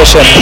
Wilson.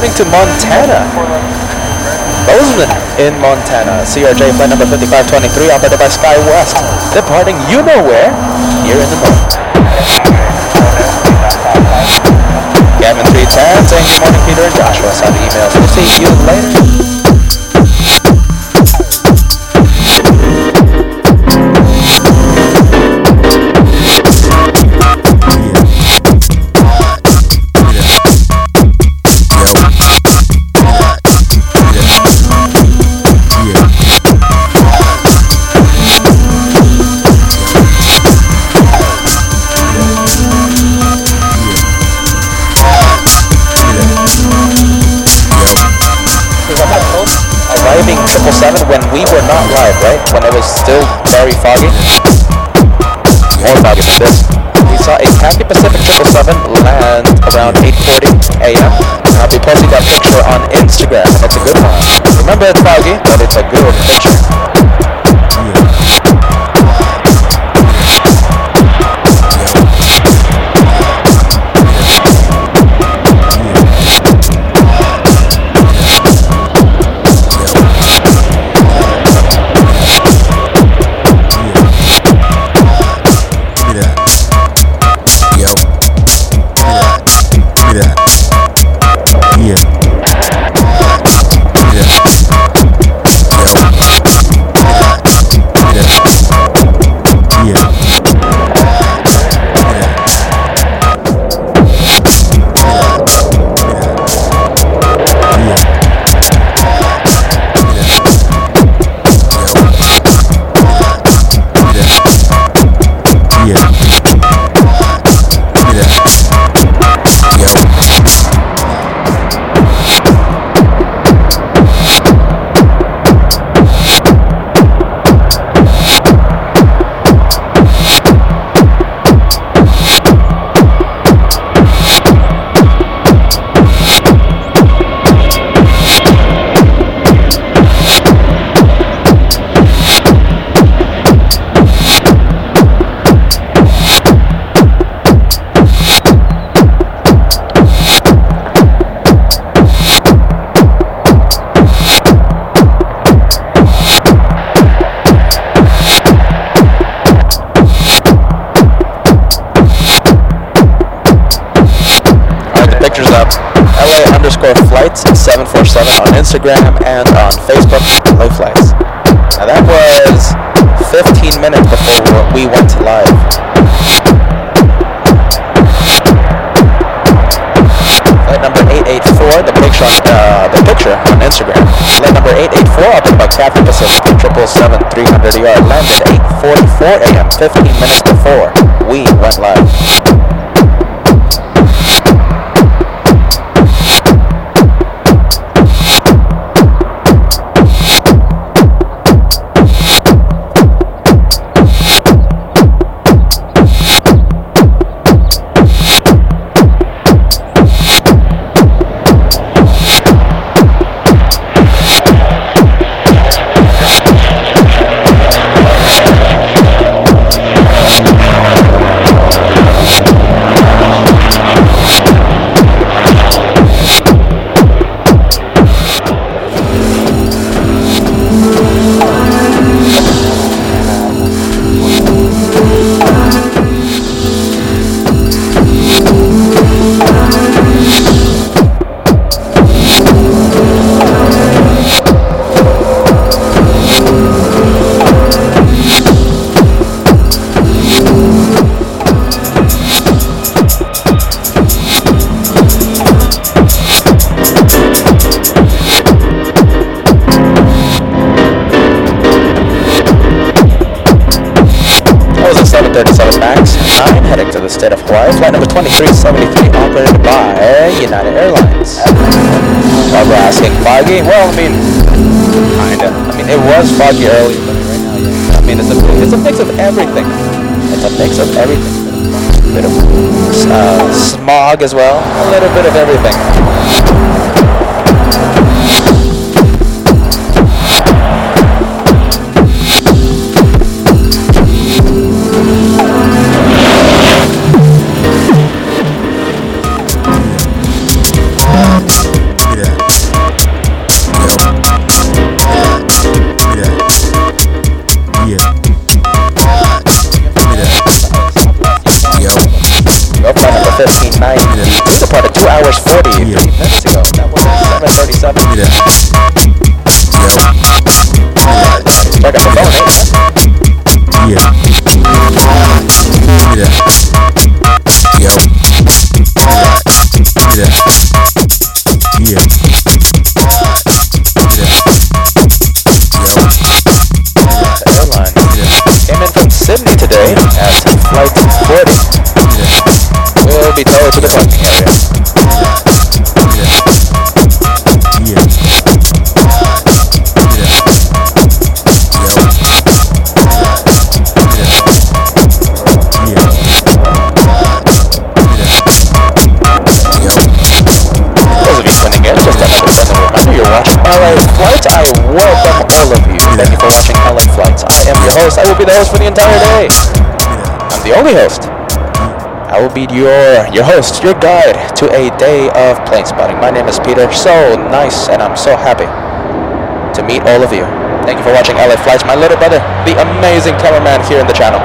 Heading to Montana. Bozeman in Montana. CRJ flight number 5523 operated by SkyWest. Departing you know where, here in the north. Gavin 310 saying good morning Peter and Joshua. The emails. We'll see you later. Arriving 777 when we were not live, right? When it was still very foggy. More foggy than this. We saw a Cathay Pacific 777 land around 8.40 a.m. I'll uh, be posting that picture on Instagram. It's a good one. Remember it's foggy, but it's a good picture. Instagram and on Facebook, LA Flights. Now that was 15 minutes before we went to live. Flight number 884, the picture on, uh, the picture on Instagram. Flight number 884 up by Cathay Pacific 777 300 ER landed 8:44 a.m. 15 minutes before we went live. 2373 operated by United Airlines. While we're asking foggy, well, I mean, kinda. I mean, it was foggy earlier, but right now, yeah. I mean, it's a, it's a mix of everything. It's a mix of everything. A bit of uh, smog as well. A little bit of everything. Be towed to the parking area. Thank you for watching LA Flights. I am your host. I will be the host for the entire day. I'm the only host. I will be your your host, your guide to a day of plane spotting. My name is Peter. So nice, and I'm so happy to meet all of you. Thank you for watching LA Flights. My little brother, the amazing cameraman here in the channel.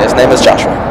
His name is Joshua.